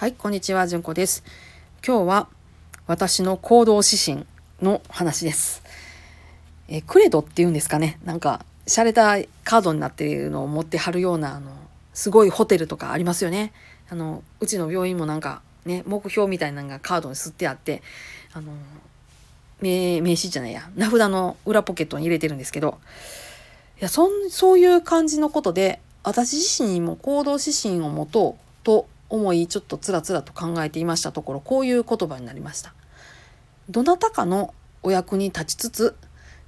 はい、こんにちは、じゅんこです。今日は私の行動指針の話です。えクレドっていうんですかね。なんか、洒落たカードになっているのを持ってはるような、あの、すごいホテルとかありますよね。あの、うちの病院もなんか、ね、目標みたいなのがカードに吸ってあって、あの、名名刺じゃないや、名札の裏ポケットに入れてるんですけど、いや、そん、そういう感じのことで、私自身にも行動指針を持とうと思い、ちょっとつらつらと考えていましたところ、こういう言葉になりました。どなたかのお役に立ちつつ、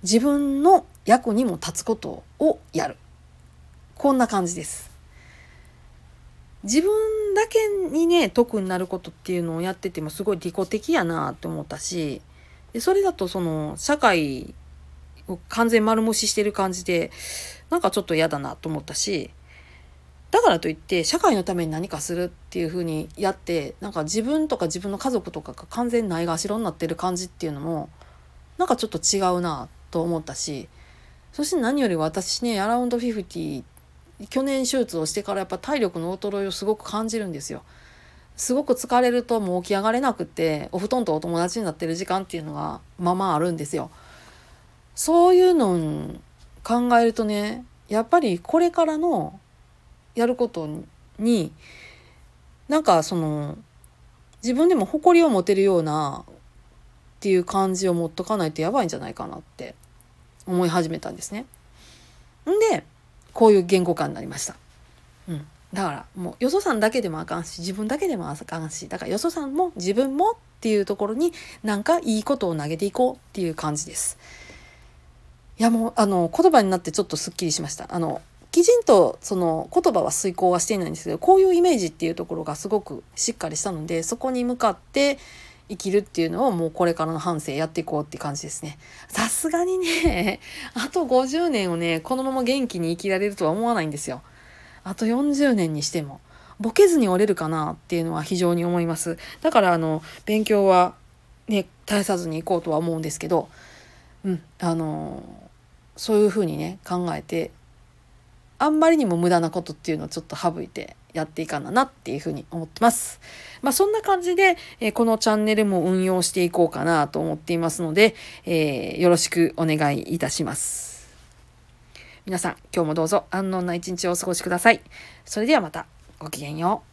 自分の役にも立つことをやる。こんな感じです。自分だけにね、得になることっていうのをやっててもすごい利己的やなって思ったし、でそれだとその社会を完全丸無視してる感じで、なんかちょっと嫌だなと思ったし、だからといって社会のために何かするっていうふうにやってなんか自分とか自分の家族とかが完全にないがしろになってる感じっていうのもなんかちょっと違うなと思ったしそして何より私ねアラウンド50去年手術をしてからやっぱ体力の衰えをすごく感じるんですよ。すごく疲れるともう起き上がれなくてお布団とお友達になってる時間っていうのがまあまああるんですよ。そういうのを考えるとねやっぱりこれからのやることになんかその自分でも誇りを持てるようなっていう感じを持っとかないとやばいんじゃないかなって思い始めたんですね。んでこういう言語化になりました。うん、だからもうよそさんだけでもあかんし自分だけでもあかんしだからよそさんも自分もっていうところになんかいいことを投げていこうっていう感じです。いやもうあの言葉になってちょっとすっきりしました。あのきちんとその言葉は遂行はしていないんですけどこういうイメージっていうところがすごくしっかりしたのでそこに向かって生きるっていうのをもうこれからの半生やっていこうって感じですね。さすがにね あと50年をねこのまま元気に生きられるとは思わないんですよ。あと40年にしてもボケずに折れるかなっていうのは非常に思います。だからあの勉強はね絶やさずに行こうとは思うんですけど、うんあのそういうふうにね考えてあんまりにも無駄なことっていうのをちょっと省いてやっていかななっていうふうに思ってます。まあそんな感じで、えーこのチャンネルも運用していこうかなと思っていますので、えーよろしくお願いいたします。皆さん今日もどうぞ安穏な一日をお過ごしください。それではまたごきげんよう。